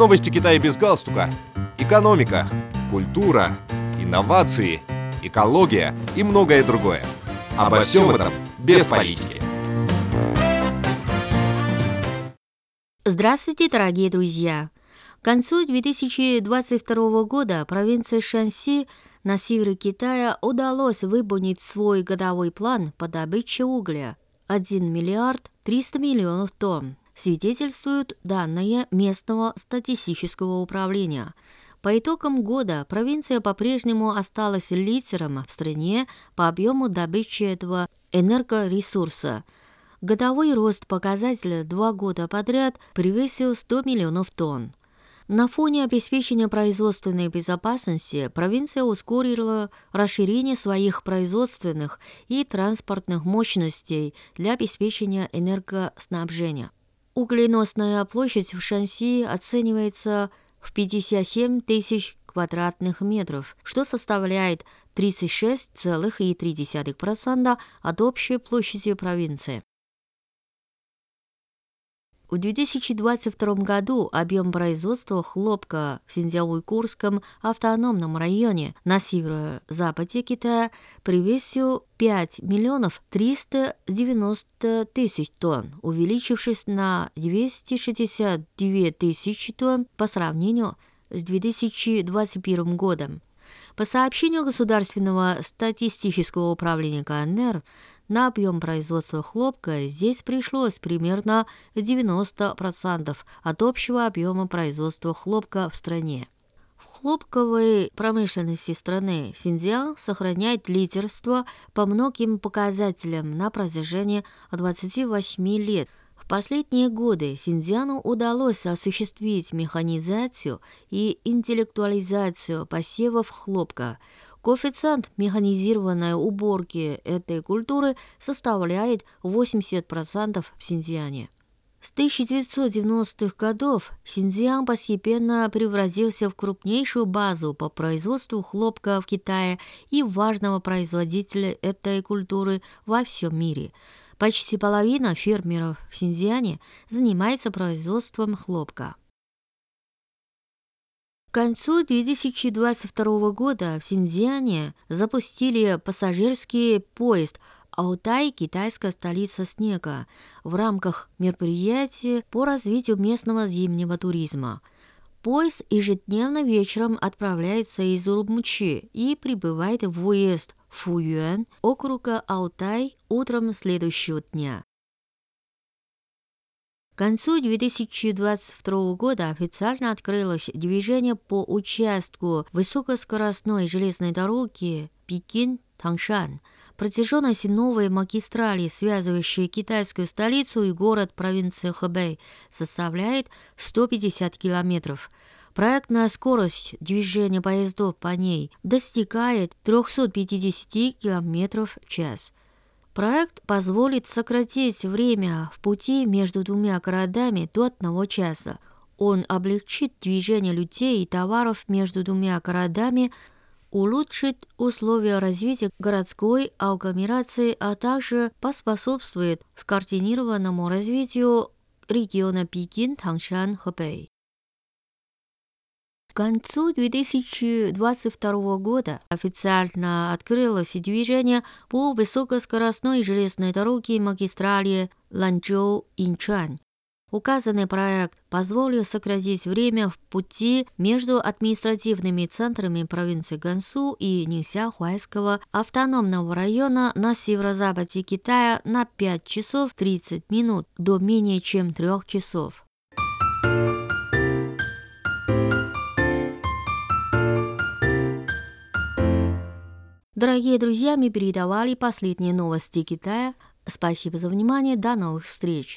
Новости Китая без галстука. Экономика, культура, инновации, экология и многое другое. Обо всем этом без политики. Здравствуйте, дорогие друзья! К концу 2022 года провинции Шанси на севере Китая удалось выполнить свой годовой план по добыче угля – 1 миллиард 300 миллионов тонн свидетельствуют данные местного статистического управления. По итогам года провинция по-прежнему осталась лидером в стране по объему добычи этого энергоресурса. Годовой рост показателя два года подряд превысил 100 миллионов тонн. На фоне обеспечения производственной безопасности провинция ускорила расширение своих производственных и транспортных мощностей для обеспечения энергоснабжения. Угленосная площадь в Шанси оценивается в 57 тысяч квадратных метров, что составляет 36,3% от общей площади провинции. В 2022 году объем производства хлопка в Синьцзяо-Уйгурском автономном районе на северо-западе Китая превысил 5 миллионов 390 тысяч тонн, увеличившись на 262 тысячи тонн по сравнению с 2021 годом. По сообщению Государственного статистического управления КНР, на объем производства хлопка здесь пришлось примерно 90% от общего объема производства хлопка в стране. В хлопковой промышленности страны Синьцзян сохраняет лидерство по многим показателям на протяжении 28 лет – последние годы Синьцзяну удалось осуществить механизацию и интеллектуализацию посевов хлопка. Коэффициент механизированной уборки этой культуры составляет 80% в Синьцзяне. С 1990-х годов Синьцзян постепенно превратился в крупнейшую базу по производству хлопка в Китае и важного производителя этой культуры во всем мире – Почти половина фермеров в Синьцзяне занимается производством хлопка. К концу 2022 года в Синьцзяне запустили пассажирский поезд Алтай – китайская столица снега в рамках мероприятия по развитию местного зимнего туризма. Поезд ежедневно вечером отправляется из Урумчи и прибывает в уезд Фуюэн, округа Алтай, утром следующего дня. К концу 2022 года официально открылось движение по участку высокоскоростной железной дороги Пекин-Тангшан. Протяженность новой магистрали, связывающей китайскую столицу и город провинции Хэбэй, составляет 150 километров – Проектная скорость движения поездов по ней достигает 350 км в час. Проект позволит сократить время в пути между двумя городами до одного часа. Он облегчит движение людей и товаров между двумя городами, улучшит условия развития городской агломерации, а также поспособствует скоординированному развитию региона Пекин-Тангшан-Хэбэй. К концу 2022 года официально открылось движение по высокоскоростной железной дороге магистрали Ланчжоу-Инчан. Указанный проект позволил сократить время в пути между административными центрами провинции Гансу и Нисяхуайского автономного района на северо-западе Китая на 5 часов 30 минут до менее чем 3 часов. Дорогие друзья, мы передавали последние новости Китая. Спасибо за внимание. До новых встреч.